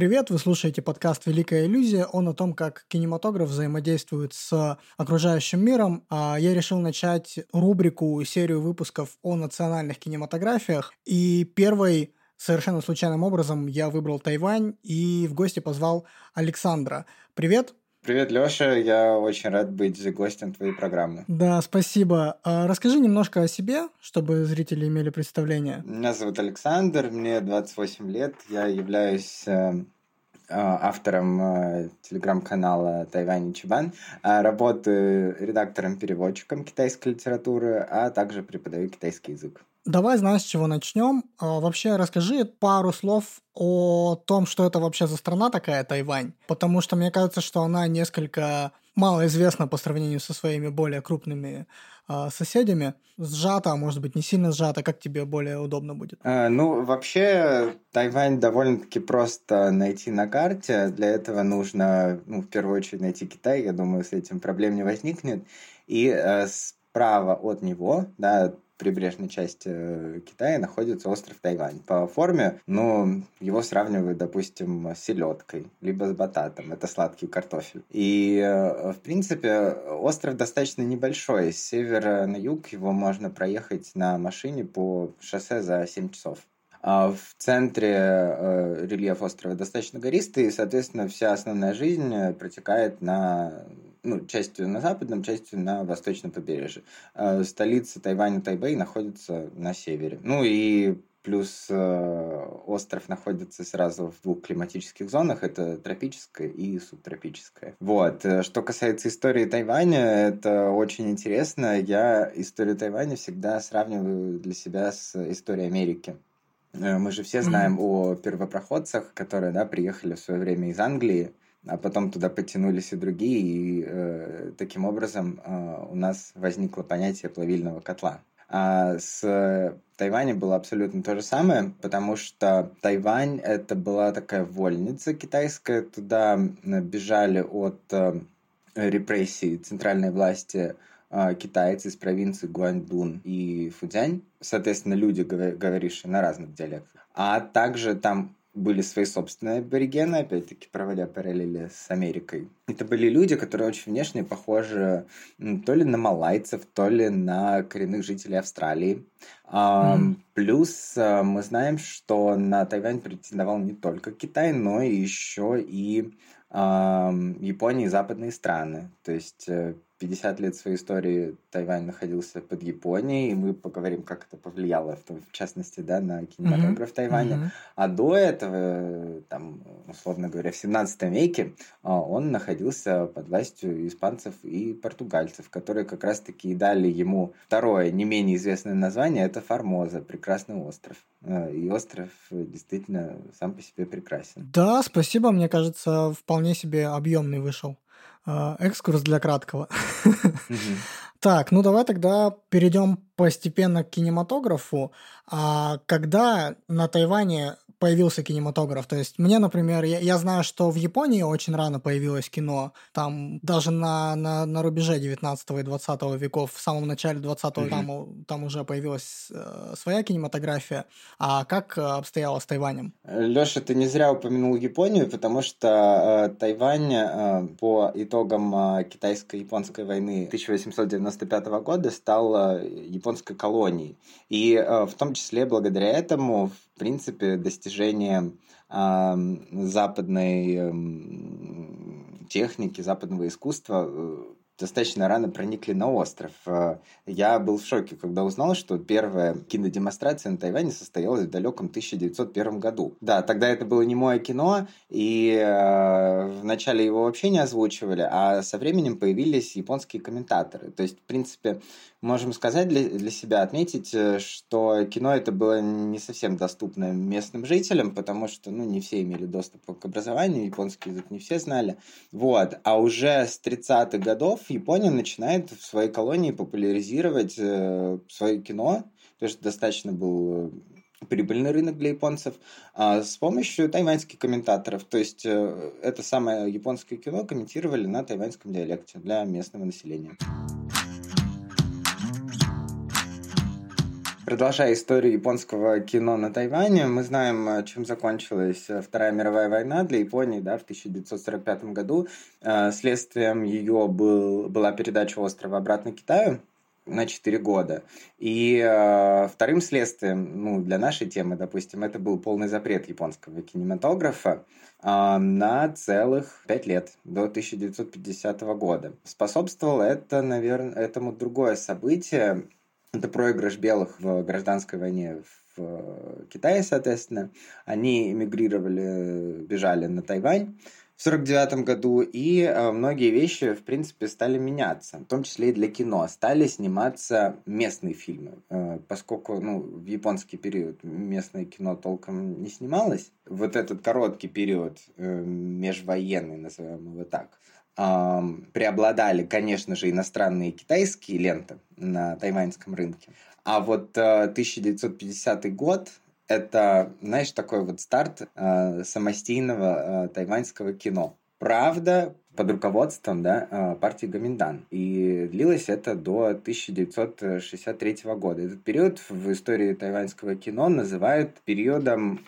привет! Вы слушаете подкаст «Великая иллюзия». Он о том, как кинематограф взаимодействует с окружающим миром. А я решил начать рубрику, серию выпусков о национальных кинематографиях. И первый совершенно случайным образом я выбрал Тайвань и в гости позвал Александра. Привет! Привет, Лёша. Я очень рад быть гостем твоей программы. Да, спасибо. А расскажи немножко о себе, чтобы зрители имели представление. Меня зовут Александр, мне 28 лет. Я являюсь э, автором э, телеграм-канала Тайвань Чебан. А работаю редактором-переводчиком китайской литературы, а также преподаю китайский язык. Давай, знаешь, с чего начнем. А, вообще расскажи пару слов о том, что это вообще за страна такая Тайвань. Потому что мне кажется, что она несколько малоизвестна по сравнению со своими более крупными э, соседями. Сжата, а может быть, не сильно сжата. Как тебе более удобно будет? А, ну, вообще, Тайвань довольно-таки просто найти на карте. Для этого нужно, ну, в первую очередь, найти Китай. Я думаю, с этим проблем не возникнет. И э, справа от него, да, прибрежной части э, Китая находится остров Тайвань. По форме, ну, его сравнивают, допустим, с селедкой, либо с бататом. Это сладкий картофель. И, э, в принципе, остров достаточно небольшой. С севера на юг его можно проехать на машине по шоссе за 7 часов. А в центре э, рельеф острова достаточно гористый, и, соответственно, вся основная жизнь протекает на ну, частью на западном, частью на восточном побережье. Э, столица Тайваня Тайбэй находится на севере. Ну и плюс э, остров находится сразу в двух климатических зонах, это тропическая и субтропическая. Вот. Э, что касается истории Тайваня, это очень интересно. Я историю Тайваня всегда сравниваю для себя с историей Америки. Мы же все знаем mm-hmm. о первопроходцах, которые да, приехали в свое время из Англии, а потом туда подтянулись и другие, и э, таким образом э, у нас возникло понятие плавильного котла. А с Тайванем было абсолютно то же самое, потому что Тайвань это была такая вольница китайская, туда бежали от э, репрессий центральной власти э, китайцы из провинции Гуандун и Фудзянь, соответственно, люди, говорившие на разных диалектах. А также там были свои собственные аборигены, опять-таки проводя параллели с Америкой. Это были люди, которые очень внешне похожи то ли на малайцев, то ли на коренных жителей Австралии. Mm. Плюс а, мы знаем, что на Тайвань претендовал не только Китай, но еще и Япония и западные страны. То есть 50 э, лет своей истории Тайвань находился под Японией, и мы поговорим, как это повлияло, в, частности, да, на кинематограф mm-hmm. Тайваня. Mm-hmm. А до этого, там, условно говоря, в 17 веке а, он находился под властью испанцев и португальцев, которые как раз-таки дали ему второе, не менее известное название, это Формоза, прекрасный остров. Э, и остров действительно сам по себе прекрасен. Да, спасибо, мне кажется, вполне себе объемный вышел. Э, экскурс для краткого. Так, ну давай тогда перейдем постепенно к кинематографу. А когда на Тайване появился кинематограф. То есть мне, например, я, я знаю, что в Японии очень рано появилось кино. Там даже на, на, на рубеже 19 и 20 веков, в самом начале 20 mm-hmm. там, там уже появилась э, своя кинематография. А как э, обстояло с Тайванем? Леша, ты не зря упомянул Японию, потому что э, Тайвань э, по итогам э, китайско-японской войны 1895 года стал э, японской колонией. И э, в том числе благодаря этому, в принципе, достижение э, западной э, техники, западного искусства э, достаточно рано проникли на остров. Э, я был в шоке, когда узнал, что первая кинодемонстрация на Тайване состоялась в далеком 1901 году. Да, тогда это было не мое кино, и э, вначале его вообще не озвучивали, а со временем появились японские комментаторы. То есть, в принципе, можем сказать для, для себя, отметить, э, что кино это было не совсем доступно местным жителям, потому что, ну, не все имели доступ к образованию, японский язык не все знали. Вот. А уже с 30-х годов Япония начинает в своей колонии популяризировать э, свое кино, то есть достаточно был прибыльный рынок для японцев, а с помощью тайваньских комментаторов. То есть э, это самое японское кино комментировали на тайваньском диалекте для местного населения. Продолжая историю японского кино на Тайване, мы знаем, чем закончилась Вторая мировая война для Японии да, в 1945 году. Э, следствием ее был, была передача острова обратно Китаю на 4 года. И э, вторым следствием, ну, для нашей темы, допустим, это был полный запрет японского кинематографа э, на целых 5 лет, до 1950 года. Способствовало это, наверное, этому другое событие. Это проигрыш белых в гражданской войне в Китае, соответственно. Они эмигрировали, бежали на Тайвань в 49 году, и э, многие вещи, в принципе, стали меняться, в том числе и для кино. Стали сниматься местные фильмы, э, поскольку ну, в японский период местное кино толком не снималось. Вот этот короткий период, э, межвоенный, назовем его так, преобладали, конечно же, иностранные китайские ленты на тайваньском рынке. А вот э, 1950 год это, знаешь, такой вот старт э, самостийного э, тайваньского кино. Правда, под руководством да, э, партии Гаминдан. И длилось это до 1963 года. Этот период в истории тайваньского кино называют периодом,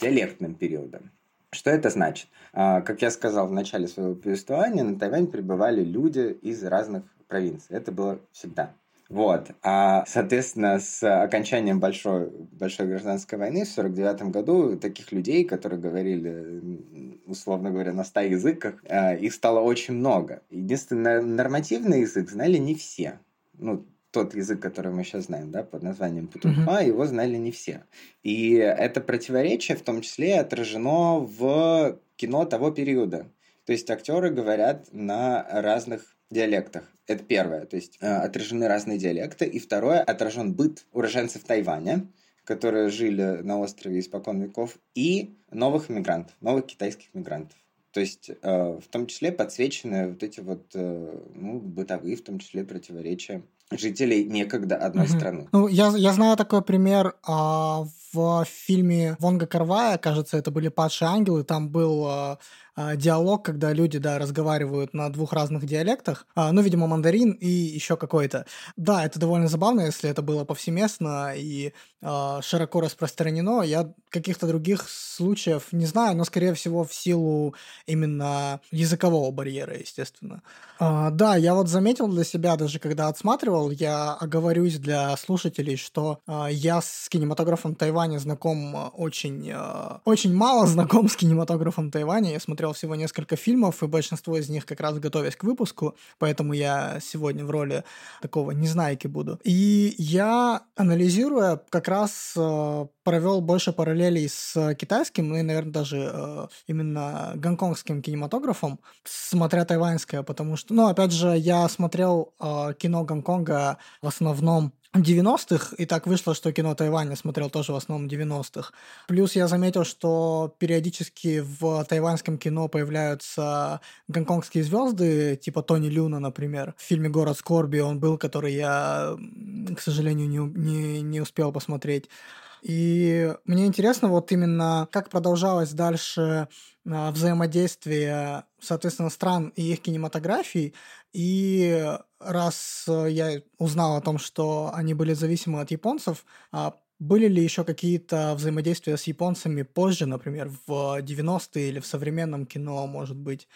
диалектным периодом. Что это значит? А, как я сказал в начале своего повествования, на Тайвань прибывали люди из разных провинций. Это было всегда. Вот. А, соответственно, с окончанием большой, большой гражданской войны в 1949 году таких людей, которые говорили, условно говоря, на ста языках, а, их стало очень много. Единственный нормативный язык знали не все. Ну, тот язык, который мы сейчас знаем, да, под названием Путунхва, mm-hmm. его знали не все. И это противоречие в том числе отражено в кино того периода. То есть актеры говорят на разных диалектах. Это первое, то есть э, отражены разные диалекты. И второе, отражен быт уроженцев Тайваня, которые жили на острове испокон веков, и новых мигрантов, новых китайских мигрантов. То есть э, в том числе подсвечены вот эти вот э, ну, бытовые, в том числе противоречия жителей некогда одной угу. страны. Ну, я, я знаю такой пример а, в фильме Вонга Карвая, кажется, это были «Падшие ангелы», там был а, а, диалог, когда люди, да, разговаривают на двух разных диалектах, а, ну, видимо, мандарин и еще какой-то. Да, это довольно забавно, если это было повсеместно и а, широко распространено. Я каких-то других случаев не знаю, но, скорее всего, в силу именно языкового барьера, естественно. Да, я вот заметил для себя, даже когда отсматривал, я оговорюсь для слушателей, что я с кинематографом Тайваня знаком очень, очень мало знаком с кинематографом Тайваня. Я смотрел всего несколько фильмов, и большинство из них как раз готовясь к выпуску, поэтому я сегодня в роли такого незнайки буду. И я, анализируя, как раз а, провел больше параллелей с китайским, ну и, наверное, даже э, именно гонконгским кинематографом, смотря тайваньское, потому что, ну, опять же, я смотрел э, кино Гонконга в основном 90-х, и так вышло, что кино Тайваня смотрел тоже в основном 90-х. Плюс я заметил, что периодически в тайваньском кино появляются гонконгские звезды, типа Тони Люна, например. В фильме «Город скорби» он был, который я, к сожалению, не, не, не успел посмотреть. И мне интересно вот именно, как продолжалось дальше а, взаимодействие, соответственно, стран и их кинематографий. И раз я узнал о том, что они были зависимы от японцев, а были ли еще какие-то взаимодействия с японцами позже, например, в 90-е или в современном кино, может быть?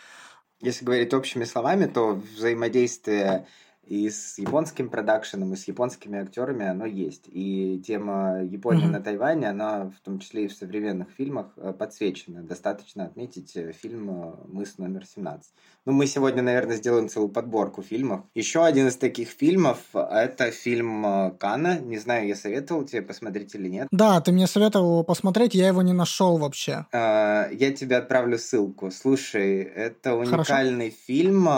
Если говорить общими словами, то взаимодействие и с японским продакшеном, и с японскими актерами оно есть. И тема Японии mm-hmm. на Тайване, она в том числе и в современных фильмах э, подсвечена. Достаточно отметить э, фильм э, «Мыс номер 17». Ну, мы сегодня, наверное, сделаем целую подборку фильмов. Еще один из таких фильмов – это фильм «Кана». Не знаю, я советовал тебе посмотреть или нет. Да, ты мне советовал его посмотреть, я его не нашел вообще. Я тебе отправлю ссылку. Слушай, это уникальный Хорошо. фильм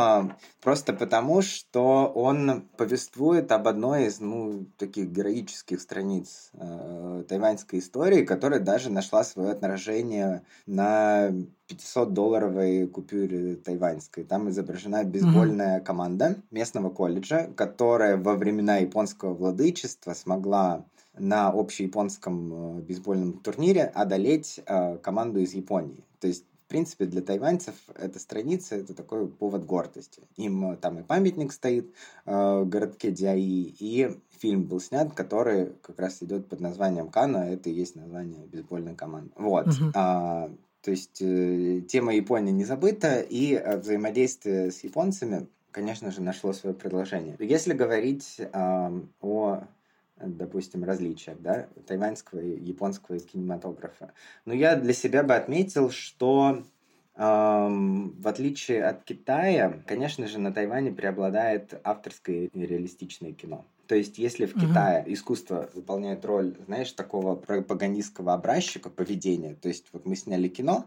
просто потому, что он повествует об одной из, ну, таких героических страниц э, тайваньской истории, которая даже нашла свое отражение на 500-долларовой купюре тайваньской. Там изображена бейсбольная mm-hmm. команда местного колледжа, которая во времена японского владычества смогла на общеяпонском э, бейсбольном турнире одолеть э, команду из Японии. То есть принципе, для тайваньцев эта страница – это такой повод гордости. Им там и памятник стоит э, в городке Диаи, и фильм был снят, который как раз идет под названием Кана, это и есть название бейсбольной команды. Вот. Uh-huh. А, то есть э, тема Японии не забыта, и э, взаимодействие с японцами, конечно же, нашло свое предложение. Если говорить э, о допустим, различиях, да, тайваньского и японского кинематографа. Но я для себя бы отметил, что эм, в отличие от Китая, конечно же, на Тайване преобладает авторское и реалистичное кино. То есть, если в Китае uh-huh. искусство выполняет роль, знаешь, такого пропагандистского образчика поведения, то есть вот мы сняли кино,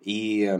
и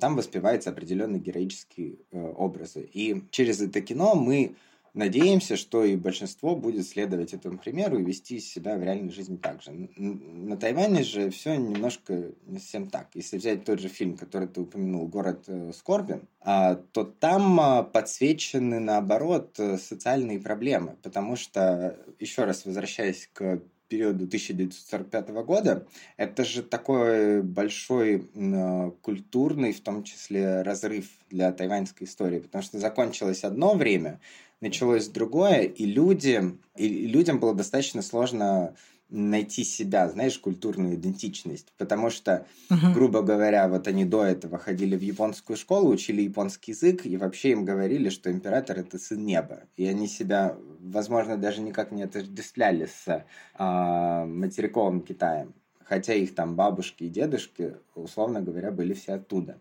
там воспеваются определенные героические э, образы. И через это кино мы надеемся, что и большинство будет следовать этому примеру и вести себя в реальной жизни так же. На Тайване же все немножко не совсем так. Если взять тот же фильм, который ты упомянул, «Город э, скорби», а, то там а, подсвечены, наоборот, э, социальные проблемы. Потому что, еще раз возвращаясь к периоду 1945 года, это же такой большой э, культурный, в том числе, разрыв для тайваньской истории, потому что закончилось одно время, началось другое, и люди, и людям было достаточно сложно найти себя, знаешь, культурную идентичность. Потому что, uh-huh. грубо говоря, вот они до этого ходили в японскую школу, учили японский язык, и вообще им говорили, что император это сын неба. И они себя, возможно, даже никак не отождествляли с а, материковым Китаем. Хотя их там бабушки и дедушки, условно говоря, были все оттуда.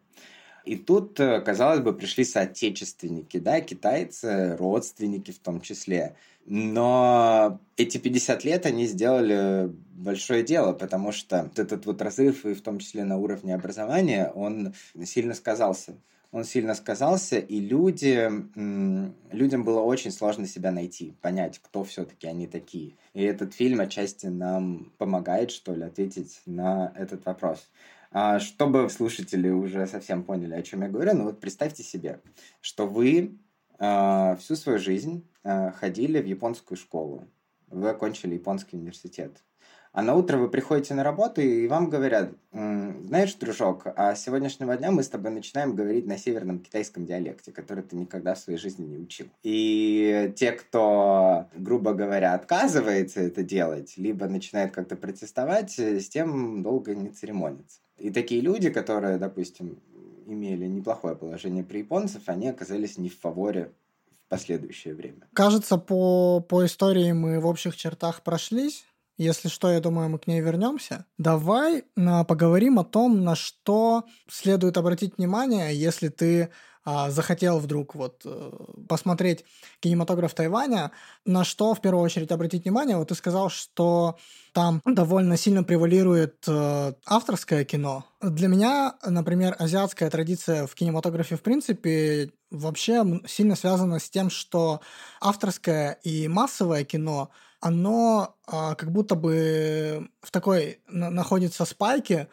И тут, э, казалось бы, пришли соотечественники, да, китайцы, родственники в том числе. Но эти 50 лет они сделали большое дело, потому что этот вот разрыв, и в том числе на уровне образования, он сильно сказался. Он сильно сказался, и люди, людям было очень сложно себя найти, понять, кто все-таки они такие. И этот фильм отчасти нам помогает, что ли, ответить на этот вопрос. А, чтобы слушатели уже совсем поняли, о чем я говорю, ну вот представьте себе, что вы а, всю свою жизнь а, ходили в японскую школу, вы окончили японский университет. А на утро вы приходите на работу, и вам говорят, знаешь, дружок, а с сегодняшнего дня мы с тобой начинаем говорить на северном китайском диалекте, который ты никогда в своей жизни не учил. И те, кто, грубо говоря, отказывается это делать, либо начинает как-то протестовать, с тем долго не церемонится. И такие люди, которые, допустим, имели неплохое положение при японцев, они оказались не в фаворе в последующее время. Кажется, по, по истории мы в общих чертах прошлись. Если что, я думаю, мы к ней вернемся. Давай а, поговорим о том, на что следует обратить внимание, если ты а, захотел вдруг вот э, посмотреть кинематограф Тайваня, на что в первую очередь обратить внимание? Вот ты сказал, что там довольно сильно превалирует э, авторское кино. Для меня, например, азиатская традиция в кинематографе в принципе вообще сильно связана с тем, что авторское и массовое кино – оно а, как будто бы в такой на, находится спайке,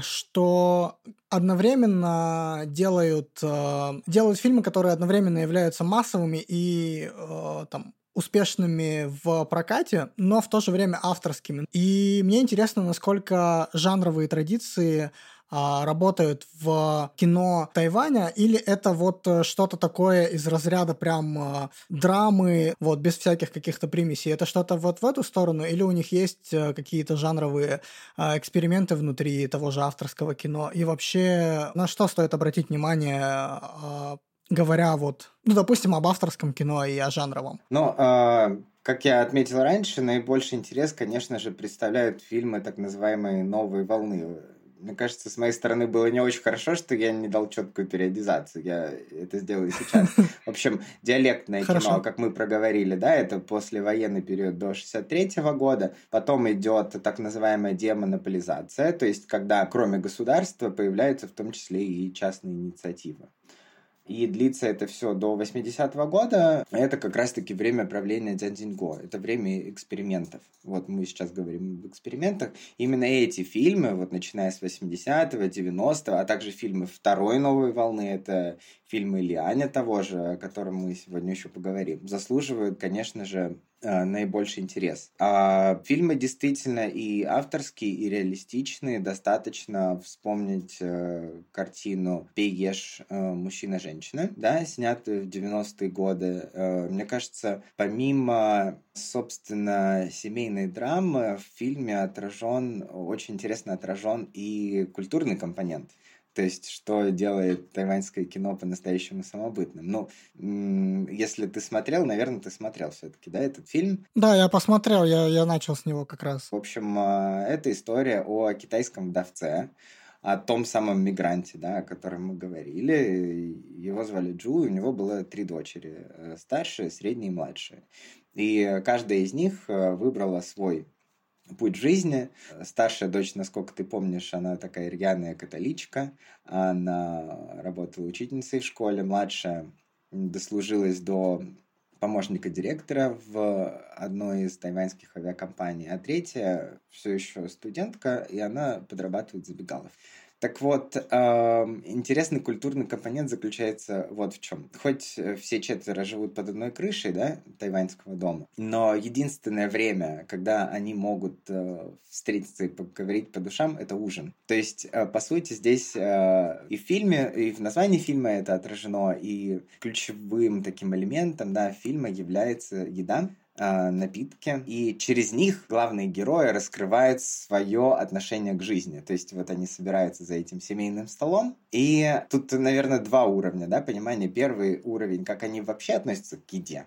что одновременно делают, а, делают фильмы, которые одновременно являются массовыми и а, там успешными в прокате, но в то же время авторскими. И мне интересно, насколько жанровые традиции а, работают в кино Тайваня, или это вот э, что-то такое из разряда прям а, драмы, вот без всяких каких-то примесей. Это что-то вот в эту сторону, или у них есть э, какие-то жанровые а, эксперименты внутри того же авторского кино? И вообще, на что стоит обратить внимание говоря вот, ну, допустим, об авторском кино и о жанровом? Ну, как я отметил раньше, наибольший интерес, конечно же, представляют фильмы так называемой новой волны мне кажется, с моей стороны было не очень хорошо, что я не дал четкую периодизацию. Я это сделаю сейчас. В общем, диалектное кино, как мы проговорили, да, это послевоенный период до 63 года. Потом идет так называемая демонополизация, то есть когда кроме государства появляется в том числе и частная инициатива. И длится это все до 80-го года. Это как раз-таки время правления Дзянзинго. Это время экспериментов. Вот мы сейчас говорим об экспериментах. Именно эти фильмы, вот начиная с 80-го, 90-го, а также фильмы второй новой волны, это фильмы Лианя того же, о котором мы сегодня еще поговорим, заслуживают, конечно же, э, наибольший интерес. А фильмы действительно и авторские, и реалистичные. Достаточно вспомнить э, картину «Пей, э, мужчина-женщина», да, снятую в 90-е годы. Э, мне кажется, помимо, собственно, семейной драмы, в фильме отражен, очень интересно отражен и культурный компонент. То есть, что делает тайваньское кино по-настоящему самобытным. Ну, если ты смотрел, наверное, ты смотрел все-таки, да, этот фильм? Да, я посмотрел, я, я начал с него как раз. В общем, а, это история о китайском вдовце, о том самом мигранте, да, о котором мы говорили. Его звали Джу, и у него было три дочери. Э, старшая, средняя и младшая. И каждая из них э, выбрала свой путь жизни. Старшая дочь, насколько ты помнишь, она такая рьяная католичка. Она работала учительницей в школе. Младшая дослужилась до помощника директора в одной из тайваньских авиакомпаний, а третья все еще студентка, и она подрабатывает забегалов. Так вот, интересный культурный компонент заключается вот в чем. Хоть э, все четверо живут под одной крышей, да, тайваньского дома, но единственное время, когда они могут э, встретиться и поговорить по душам, это ужин. То есть, э, по сути, здесь и в фильме, и в названии фильма это отражено, и ключевым таким элементом, да, фильма является еда, э, напитки, и через них главные герои раскрывают свое отношение к жизни. То есть вот они собираются за этим семейным столом, и тут, наверное, два уровня, да, понимания. Первый уровень, как они вообще относятся к еде,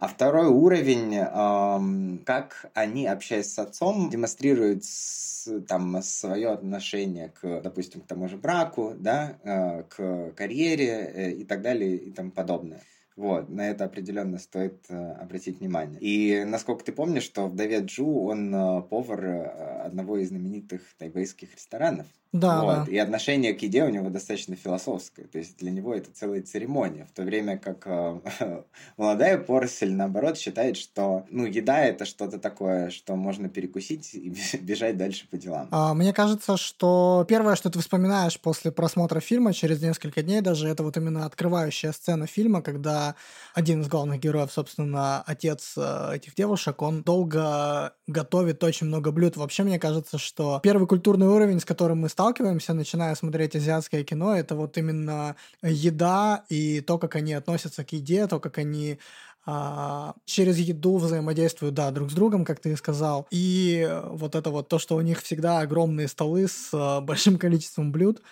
а второй уровень, эм, как они, общаясь с отцом, демонстрируют с, там свое отношение к, допустим, к тому же браку, да, э, к карьере э, и так далее и тому подобное. Вот, на это определенно стоит э, обратить внимание. И насколько ты помнишь, что вдове Джу, он э, повар э, одного из знаменитых тайбэйских ресторанов. Да, вот. да. И отношение к еде у него достаточно философское. То есть для него это целая церемония. В то время как э, молодая поросль, наоборот, считает, что ну, еда это что-то такое, что можно перекусить и бежать дальше по делам. А, мне кажется, что первое, что ты вспоминаешь после просмотра фильма, через несколько дней даже, это вот именно открывающая сцена фильма, когда один из главных героев, собственно, отец э, этих девушек, он долго готовит очень много блюд. Вообще, мне кажется, что первый культурный уровень, с которым мы сталкиваемся, начиная смотреть азиатское кино, это вот именно еда и то, как они относятся к еде, то, как они а, через еду взаимодействуют, да, друг с другом, как ты и сказал. И вот это вот то, что у них всегда огромные столы с а, большим количеством блюд.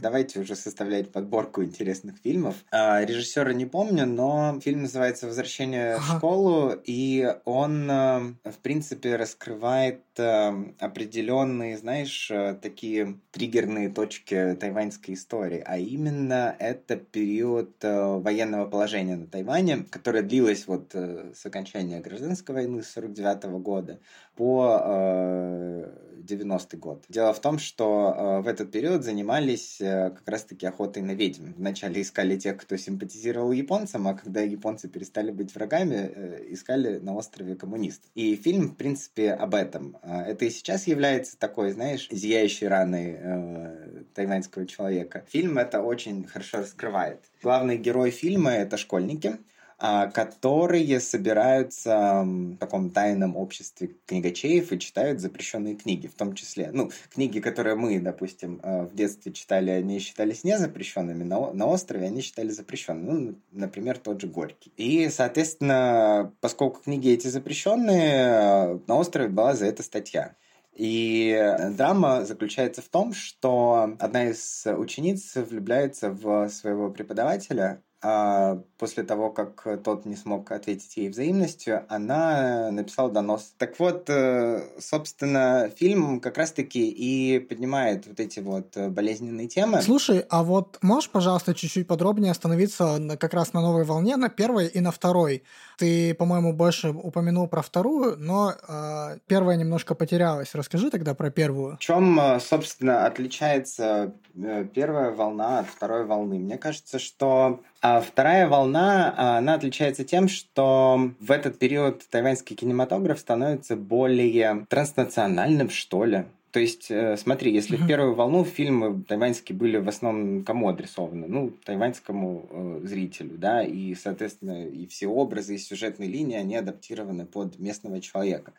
Давайте уже составлять подборку интересных фильмов. А, режиссера не помню, но фильм называется «Возвращение ага. в школу», и он, э, в принципе, раскрывает э, определенные, знаешь, э, такие триггерные точки тайваньской истории, а именно это период военного положения на Тайване, которое длилось вот с окончания гражданской войны с 49 года по 90-й год. Дело в том, что в этот период занимались Э, как раз-таки охотой на ведьм. Вначале искали тех, кто симпатизировал японцам, а когда японцы перестали быть врагами, э, искали на острове коммунист. И фильм, в принципе, об этом. Это и сейчас является такой, знаешь, зияющей раной э, тайваньского человека. Фильм это очень хорошо раскрывает. Главный герой фильма — это школьники, которые собираются в таком тайном обществе книгачеев и читают запрещенные книги, в том числе, ну, книги, которые мы, допустим, э, в детстве читали, они считались незапрещенными, на, на острове они считали запрещенными, ну, например, тот же Горький. И, соответственно, поскольку книги эти запрещенные, э, на острове была за это статья. И драма заключается в том, что одна из учениц влюбляется в своего преподавателя, а после того, как тот не смог ответить ей взаимностью, она написала донос. Так вот, э, собственно, фильм как раз-таки и поднимает вот эти вот болезненные темы. Слушай, а вот можешь, пожалуйста, чуть-чуть подробнее остановиться на, как раз на новой волне, на первой и на второй? Ты, по-моему, больше упомянул про вторую, но э, первая немножко потерялась. Расскажи тогда про первую. В чем, э, собственно, отличается э, первая волна от второй волны? Мне кажется, что а вторая волна, а, она отличается тем, что в этот период тайваньский кинематограф становится более транснациональным, что ли. То есть, э, смотри, если в первую волну фильмы тайваньские были в основном кому адресованы? Ну, тайваньскому э, зрителю, да, и, соответственно, и все образы, и сюжетные линии, они адаптированы под местного человека.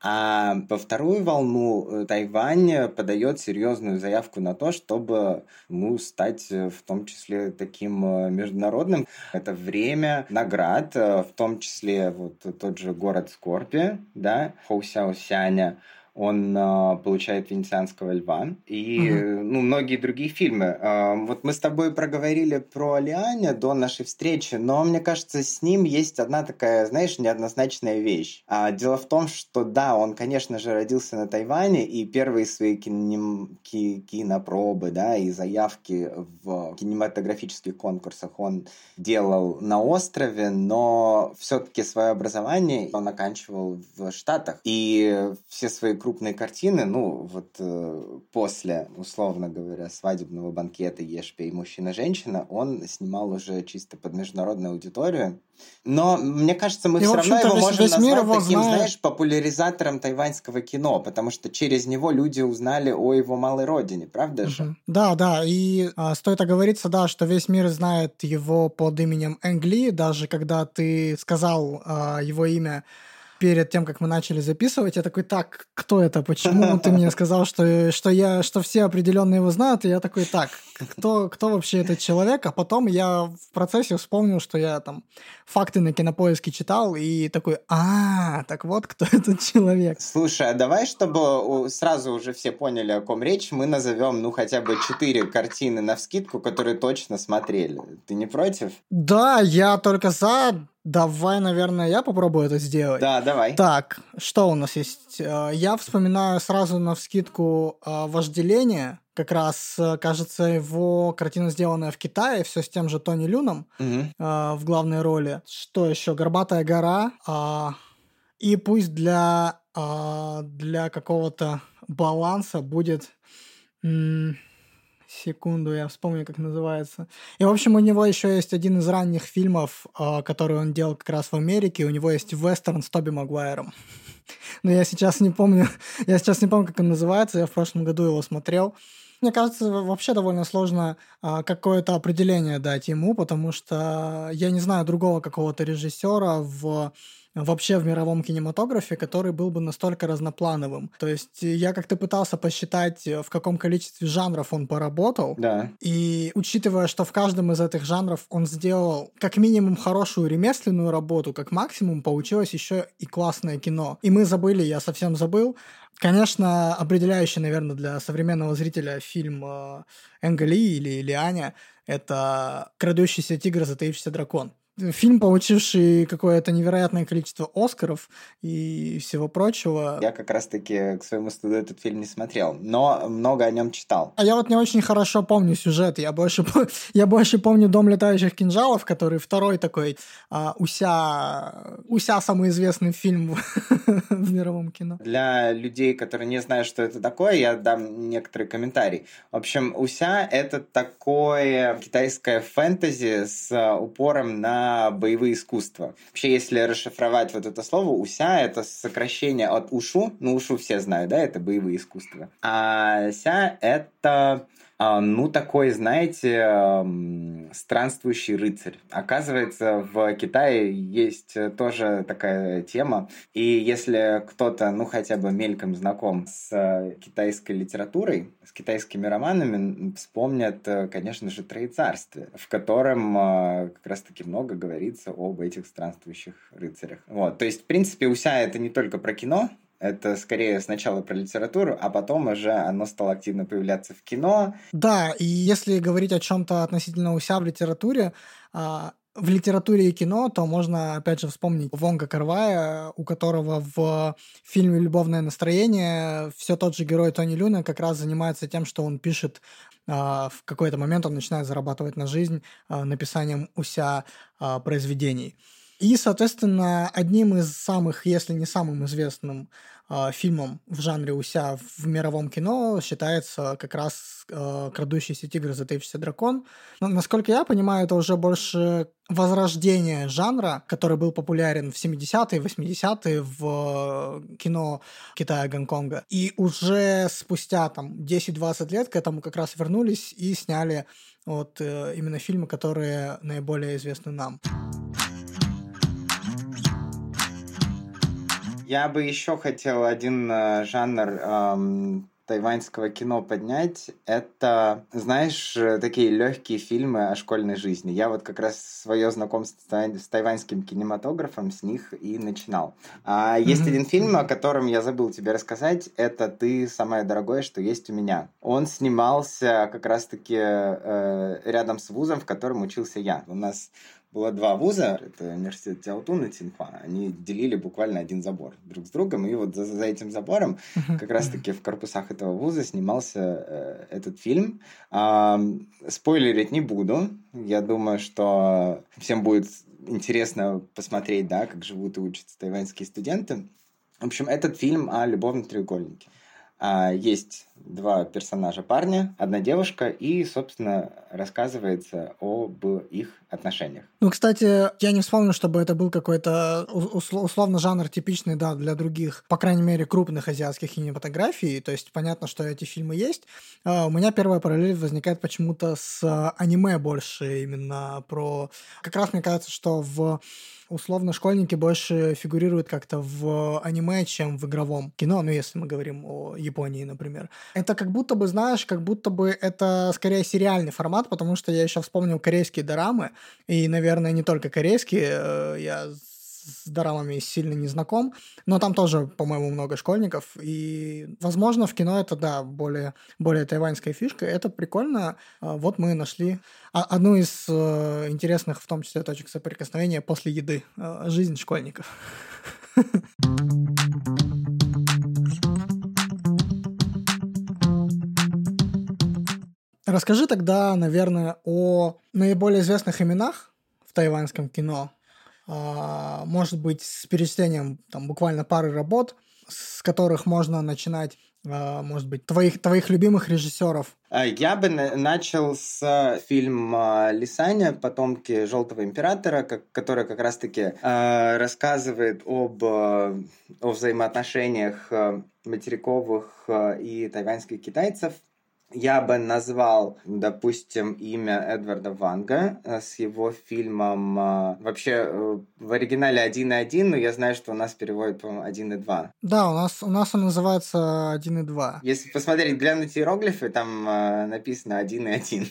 А по вторую волну э, Тайвань подает серьезную заявку на то, чтобы ну, стать э, в том числе таким международным. Это время наград, в том числе вот тот же город Скорпи, да, Хоусяосяня, он э, получает венецианского льва и угу. ну многие другие фильмы. Э, вот мы с тобой проговорили про Лианя до нашей встречи, но мне кажется, с ним есть одна такая, знаешь, неоднозначная вещь. А, дело в том, что да, он, конечно же, родился на Тайване и первые свои кинем... ки... кинопробы, да, и заявки в кинематографических конкурсах он делал на острове, но все-таки свое образование он оканчивал в Штатах и все свои крупные картины, ну, вот э, после, условно говоря, свадебного банкета «Ешь, пей, мужчина-женщина», он снимал уже чисто под международную аудиторию. Но мне кажется, мы и, все равно его можем назвать его таким, знает. знаешь, популяризатором тайваньского кино, потому что через него люди узнали о его малой родине, правда угу. же? Да, да, и а, стоит оговориться, да, что весь мир знает его под именем Энгли, даже когда ты сказал а, его имя перед тем, как мы начали записывать, я такой, так, кто это? Почему ты мне сказал, что, что, я, что все определенно его знают? И я такой, так, кто, кто вообще этот человек? А потом я в процессе вспомнил, что я там факты на кинопоиске читал, и такой, а, так вот кто этот человек. Слушай, а давай, чтобы сразу уже все поняли, о ком речь, мы назовем, ну, хотя бы четыре картины на вскидку, которые точно смотрели. Ты не против? Да, я только за Давай, наверное, я попробую это сделать. Да, давай. Так, что у нас есть? Э, я вспоминаю сразу на вскидку э, «Вожделение». Как раз, э, кажется, его картина, сделанная в Китае, все с тем же Тони Люном угу. в главной роли. Что еще? «Горбатая гора». А, и пусть для, для какого-то баланса будет Секунду, я вспомню, как называется. И, в общем, у него еще есть один из ранних фильмов, а, который он делал как раз в Америке. У него есть вестерн с Тоби Магуайром. Но я сейчас не помню, я сейчас не помню, как он называется. Я в прошлом году его смотрел. Мне кажется, вообще довольно сложно а, какое-то определение дать ему, потому что я не знаю другого какого-то режиссера в вообще в мировом кинематографе, который был бы настолько разноплановым. То есть я как-то пытался посчитать, в каком количестве жанров он поработал. Да. И учитывая, что в каждом из этих жанров он сделал как минимум хорошую ремесленную работу, как максимум получилось еще и классное кино. И мы забыли, я совсем забыл, Конечно, определяющий, наверное, для современного зрителя фильм э, Энгали или Лианя — это «Крадущийся тигр, затаившийся дракон» фильм, получивший какое-то невероятное количество Оскаров и всего прочего. Я как раз-таки к своему стыду этот фильм не смотрел, но много о нем читал. А я вот не очень хорошо помню сюжет. Я больше, я больше помню «Дом летающих кинжалов», который второй такой а, уся, уся самый известный фильм в мировом кино. Для людей, которые не знают, что это такое, я дам некоторые комментарии. В общем, уся — это такое китайское фэнтези с упором на боевые искусства. Вообще, если расшифровать вот это слово, уся — это сокращение от ушу. Ну, ушу все знают, да, это боевые искусства. А ся — это ну, такой, знаете, странствующий рыцарь. Оказывается, в Китае есть тоже такая тема. И если кто-то, ну, хотя бы мельком знаком с китайской литературой, с китайскими романами, вспомнят, конечно же, Троецарствие, в котором а, как раз-таки много говорится об этих странствующих рыцарях. Вот. То есть, в принципе, Уся это не только про кино, это скорее сначала про литературу, а потом уже оно стало активно появляться в кино. Да, и если говорить о чем-то относительно уся в литературе, а, в литературе и кино, то можно, опять же, вспомнить Вонга Карвая, у которого в фильме «Любовное настроение» все тот же герой Тони Люна как раз занимается тем, что он пишет а, в какой-то момент он начинает зарабатывать на жизнь а, написанием уся произведений. И, соответственно, одним из самых, если не самым известным фильмом в жанре уся в мировом кино считается как раз э, «Крадущийся тигр, затаившийся дракон». Но, насколько я понимаю, это уже больше возрождение жанра, который был популярен в 70-е, 80-е в э, кино Китая, Гонконга. И уже спустя там 10-20 лет к этому как раз вернулись и сняли вот э, именно фильмы, которые наиболее известны нам. Я бы еще хотел один э, жанр эм, тайваньского кино поднять. Это, знаешь, такие легкие фильмы о школьной жизни. Я вот как раз свое знакомство с тайваньским кинематографом с них и начинал. А есть один фильм, о котором я забыл тебе рассказать. Это «Ты самое дорогое, что есть у меня». Он снимался как раз-таки э, рядом с вузом, в котором учился я. У нас было два вуза, это университет Тяутун и Тинхуа. Они делили буквально один забор друг с другом, и вот за, за этим забором как раз-таки в корпусах этого вуза снимался э, этот фильм. А, спойлерить не буду. Я думаю, что всем будет интересно посмотреть, да, как живут и учатся тайваньские студенты. В общем, этот фильм о любовном треугольнике. А, есть два персонажа парня, одна девушка, и, собственно, рассказывается об их отношениях. Ну, кстати, я не вспомню, чтобы это был какой-то условно жанр типичный, да, для других, по крайней мере, крупных азиатских кинематографий. То есть понятно, что эти фильмы есть. А, у меня первая параллель возникает почему-то с аниме больше именно про... Как раз мне кажется, что в условно школьники больше фигурируют как-то в аниме, чем в игровом кино, ну, если мы говорим о Японии, например. Это как будто бы, знаешь, как будто бы это скорее сериальный формат, потому что я еще вспомнил корейские дорамы, и, наверное, не только корейские, э, я с дорамами сильно не знаком, но там тоже, по-моему, много школьников, и, возможно, в кино это, да, более, более тайваньская фишка, это прикольно. А, вот мы нашли одну из э, интересных, в том числе, точек соприкосновения после еды. Э, жизнь школьников. Расскажи тогда, наверное, о наиболее известных именах в тайваньском кино, а, может быть, с перечислением там, буквально пары работ, с которых можно начинать, а, может быть, твоих, твоих любимых режиссеров? А, я бы начал с фильма «Лисаня. Потомки Желтого Императора», который как раз-таки рассказывает об о взаимоотношениях материковых и тайваньских китайцев – я бы назвал, допустим, имя Эдварда Ванга э, с его фильмом э, вообще э, в оригинале 1.1, но я знаю, что у нас переводят, по-моему, 1.2. Да, у нас, у нас он называется 1.2. Если посмотреть, глянуть иероглифы, там написано 1.1.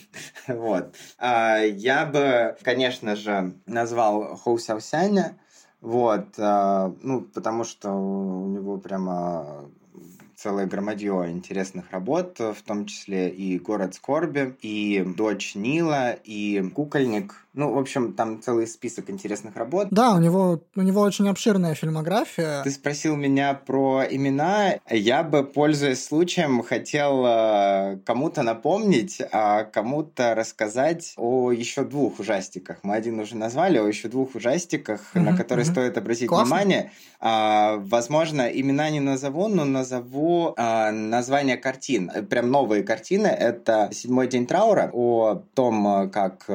вот. А, я бы, конечно же, назвал Хоу Сяосяня, вот, ну, потому что у него прямо целое громадье интересных работ, в том числе и «Город скорби», и «Дочь Нила», и «Кукольник», ну, в общем, там целый список интересных работ. Да, у него, у него очень обширная фильмография. Ты спросил меня про имена. Я бы, пользуясь случаем, хотел э, кому-то напомнить, а кому-то рассказать о еще двух ужастиках. Мы один уже назвали, о еще двух ужастиках, mm-hmm, на которые mm-hmm. стоит обратить Классно. внимание. А, возможно, имена не назову, но назову а, название картин. Прям новые картины. Это «Седьмой день траура» о том, как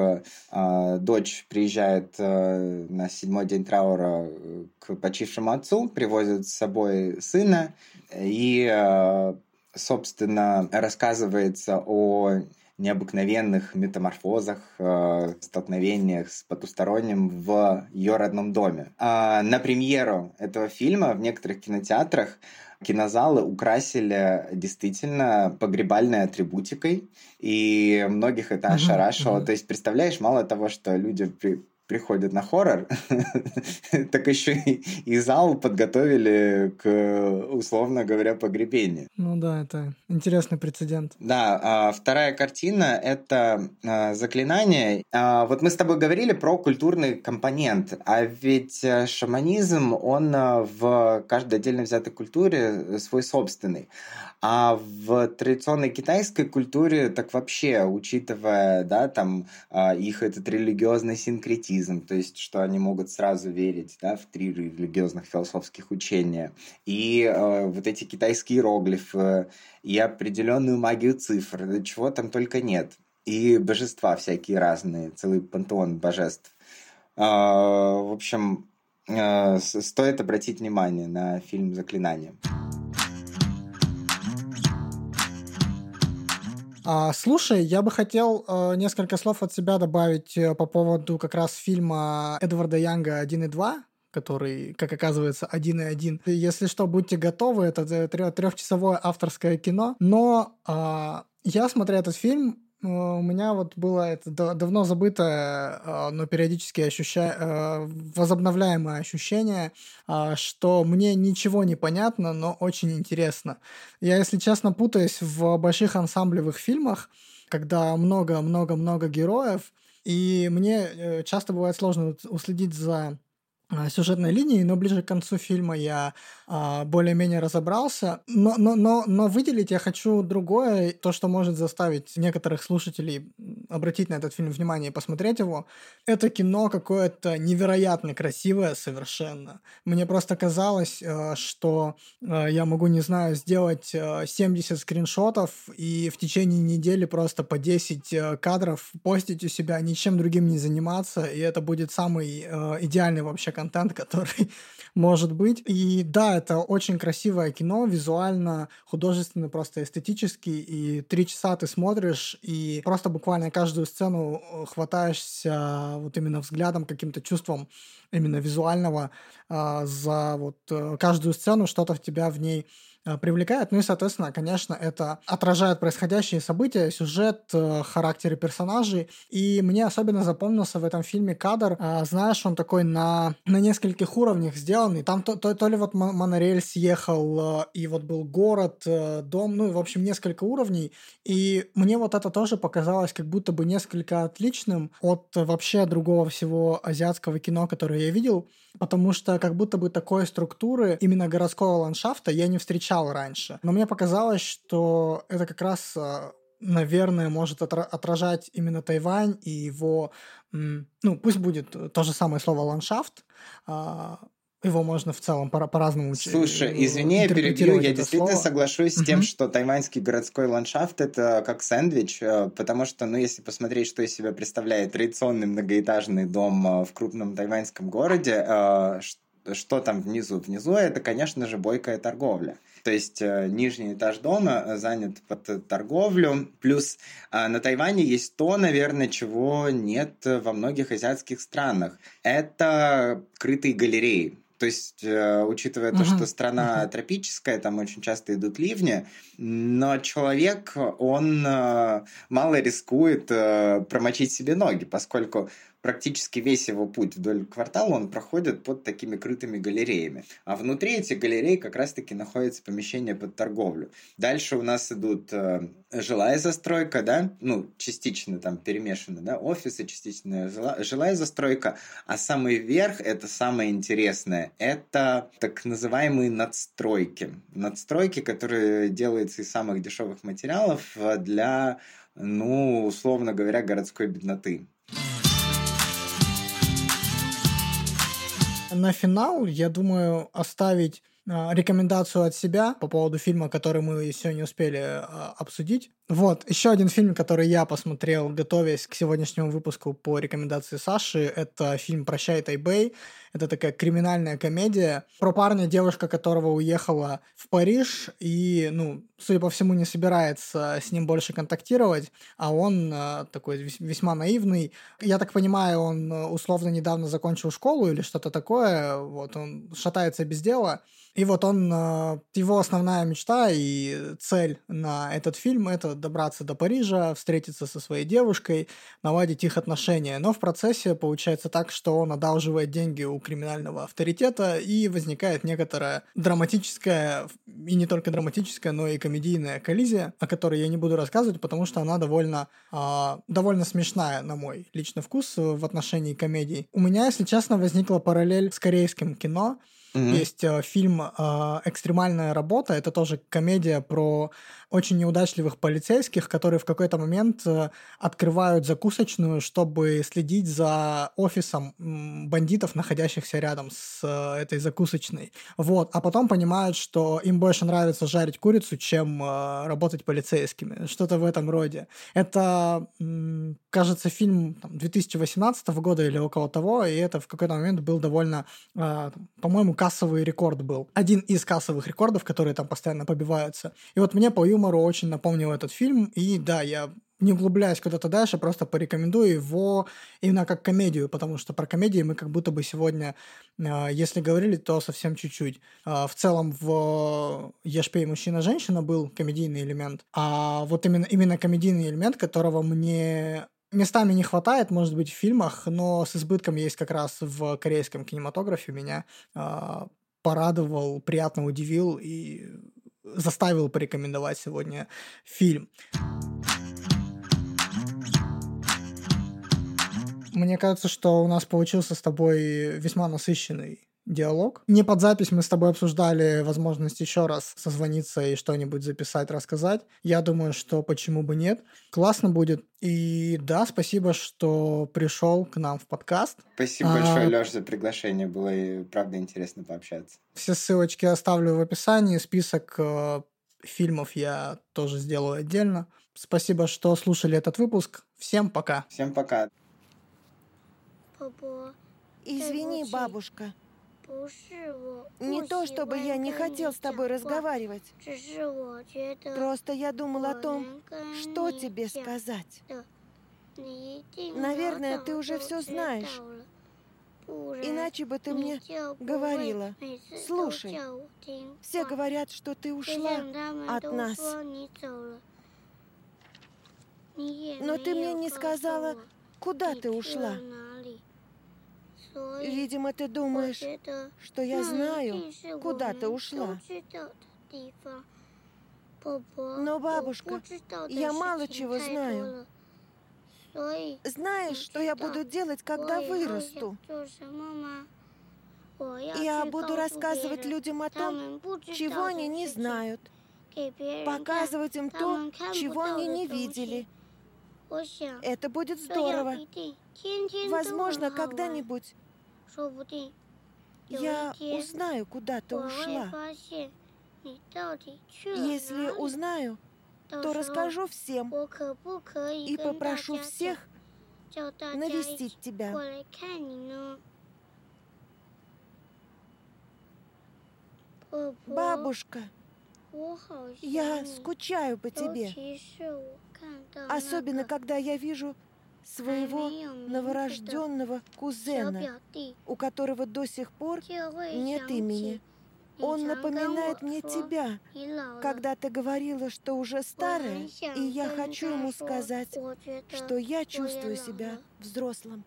а, дочь приезжает э, на седьмой день траура э, к почившему отцу, привозит с собой сына и, э, собственно, рассказывается о необыкновенных метаморфозах, столкновениях с потусторонним в ее родном доме. А на премьеру этого фильма в некоторых кинотеатрах кинозалы украсили действительно погребальной атрибутикой, и многих это ошарашило. То есть, представляешь, мало того, что люди при приходят на хоррор, так еще и, зал подготовили к, условно говоря, погребению. Ну да, это интересный прецедент. Да, а вторая картина — это а, «Заклинание». А, вот мы с тобой говорили про культурный компонент, а ведь э, шаманизм, он э, в каждой отдельно взятой культуре свой собственный. А в традиционной китайской культуре так вообще, учитывая, да, там их этот религиозный синкретизм, монотеизм, то есть что они могут сразу верить да, в три религиозных философских учения, и э, вот эти китайские иероглифы, и определенную магию цифр, чего там только нет, и божества всякие разные, целый пантеон божеств. Э, в общем, э, стоит обратить внимание на фильм «Заклинание». А, слушай, я бы хотел э, несколько слов от себя добавить э, по поводу как раз фильма Эдварда Янга «1 и 2», который, как оказывается, один и один. Если что, будьте готовы, это трехчасовое авторское кино. Но э, я, смотря этот фильм, Э, у меня вот было это давно забытое, э, но периодически ощуща... Э, возобновляемое ощущение, что мне ничего не понятно, но очень интересно. Я, если честно, путаюсь в больших ансамблевых фильмах, когда много-много-много героев, и мне часто бывает сложно уследить за сюжетной линии, но ближе к концу фильма я а, более-менее разобрался. Но, но, но, но выделить я хочу другое, то, что может заставить некоторых слушателей обратить на этот фильм внимание и посмотреть его. Это кино какое-то невероятно красивое совершенно. Мне просто казалось, э, что э, я могу, не знаю, сделать 70 э, скриншотов и в течение недели просто по 10 кадров постить у себя, ничем другим не заниматься, и это будет самый идеальный вообще контент, который может быть. И да, это очень красивое кино, визуально, художественно, просто эстетически. И три часа ты смотришь, и просто буквально каждую сцену э, хватаешься вот именно взглядом, каким-то чувством именно визуального а, за вот э, каждую сцену, что-то в тебя в ней Э, привлекает. Ну и, соответственно, конечно, это отражает происходящие события, сюжет, э, характеры персонажей. И мне особенно запомнился в этом фильме кадр, э, знаешь, он такой на, на нескольких уровнях сделанный. Там то, то, то ли вот монорель съехал, и вот был город, дом, ну, в общем, несколько уровней. И мне вот это тоже показалось как будто бы несколько отличным от вообще другого всего азиатского кино, которое я видел, потому что как будто бы такой структуры именно городского ландшафта я не встречал встречал раньше. Но мне показалось, что это как раз а, наверное, может отражать именно Тайвань и его, ну, пусть будет то же самое слово ландшафт, а, его можно в целом по- по-разному. Слушай, извини, я перебью, я действительно слово. соглашусь с тем, что тайваньский городской ландшафт это как сэндвич, э, потому что, ну, если посмотреть, что из себя представляет традиционный многоэтажный дом э, в крупном тайваньском городе, э, что там внизу? Внизу это, конечно же, бойкая торговля. То есть э, нижний этаж дома э, занят под торговлю. Плюс э, на Тайване есть то, наверное, чего нет во многих азиатских странах. Это крытые галереи. То есть, учитывая uh-huh. то, что страна uh-huh. тропическая, там очень часто идут ливни, но человек, он мало рискует промочить себе ноги, поскольку практически весь его путь вдоль квартала он проходит под такими крытыми галереями. А внутри этих галерей как раз-таки находится помещение под торговлю. Дальше у нас идут э, жилая застройка, да, ну, частично там перемешаны, да, офисы, частично жила, жилая застройка, а самый верх, это самое интересное, это так называемые надстройки. Надстройки, которые делаются из самых дешевых материалов для, ну, условно говоря, городской бедноты. На финал, я думаю, оставить а, рекомендацию от себя по поводу фильма, который мы сегодня успели а, обсудить. Вот, еще один фильм, который я посмотрел, готовясь к сегодняшнему выпуску по рекомендации Саши, это фильм «Прощай, Тайбэй». Это такая криминальная комедия про парня, девушка которого уехала в Париж и, ну, судя по всему, не собирается с ним больше контактировать, а он э, такой весьма наивный. Я так понимаю, он условно недавно закончил школу или что-то такое, вот, он шатается без дела, и вот он, э, его основная мечта и цель на этот фильм – это добраться до Парижа, встретиться со своей девушкой, наладить их отношения. Но в процессе получается так, что он одалживает деньги у криминального авторитета, и возникает некоторая драматическая, и не только драматическая, но и комедийная коллизия, о которой я не буду рассказывать, потому что она довольно, э, довольно смешная, на мой личный вкус, в отношении комедий. У меня, если честно, возникла параллель с корейским кино, Mm-hmm. Есть э, фильм э, «Экстремальная работа». Это тоже комедия про очень неудачливых полицейских, которые в какой-то момент э, открывают закусочную, чтобы следить за офисом бандитов, находящихся рядом с э, этой закусочной. Вот. А потом понимают, что им больше нравится жарить курицу, чем э, работать полицейскими. Что-то в этом роде. Это, кажется, фильм там, 2018 года или около того, и это в какой-то момент был довольно, по-моему, кассовый рекорд был. Один из кассовых рекордов, которые там постоянно побиваются. И вот мне по юмору очень напомнил этот фильм, и да, я не углубляясь куда-то дальше, просто порекомендую его именно как комедию, потому что про комедии мы как будто бы сегодня, а, если говорили, то совсем чуть-чуть. А, в целом в «Ешпей мужчина-женщина» был комедийный элемент, а вот именно, именно комедийный элемент, которого мне местами не хватает, может быть, в фильмах, но с избытком есть как раз в корейском кинематографе. Меня э, порадовал, приятно удивил и заставил порекомендовать сегодня фильм. Мне кажется, что у нас получился с тобой весьма насыщенный диалог. Не под запись мы с тобой обсуждали возможность еще раз созвониться и что-нибудь записать, рассказать. Я думаю, что почему бы нет. Классно будет. И да, спасибо, что пришел к нам в подкаст. Спасибо а... большое, Леш, за приглашение. Было и правда интересно пообщаться. Все ссылочки оставлю в описании. Список э, фильмов я тоже сделаю отдельно. Спасибо, что слушали этот выпуск. Всем пока. Всем пока. Извини, бабушка. Не то, чтобы я не хотел с тобой разговаривать. Просто я думал о том, что тебе сказать. Наверное, ты уже все знаешь. Иначе бы ты мне говорила. Слушай, все говорят, что ты ушла от нас. Но ты мне не сказала, куда ты ушла. Видимо, ты думаешь, что я знаю, куда ты ушла. Но, бабушка, я мало чего знаю. Знаешь, что я буду делать, когда вырасту? Я буду рассказывать людям о том, чего они не знают. Показывать им то, чего они не видели. Это будет здорово. Возможно, когда-нибудь я узнаю, куда ты ушла. Если узнаю, то расскажу всем и попрошу всех навестить тебя. Бабушка, я скучаю по тебе. Особенно, когда я вижу своего новорожденного кузена, у которого до сих пор нет имени. Он напоминает мне тебя, когда ты говорила, что уже старая, и я хочу ему сказать, что я чувствую себя взрослым.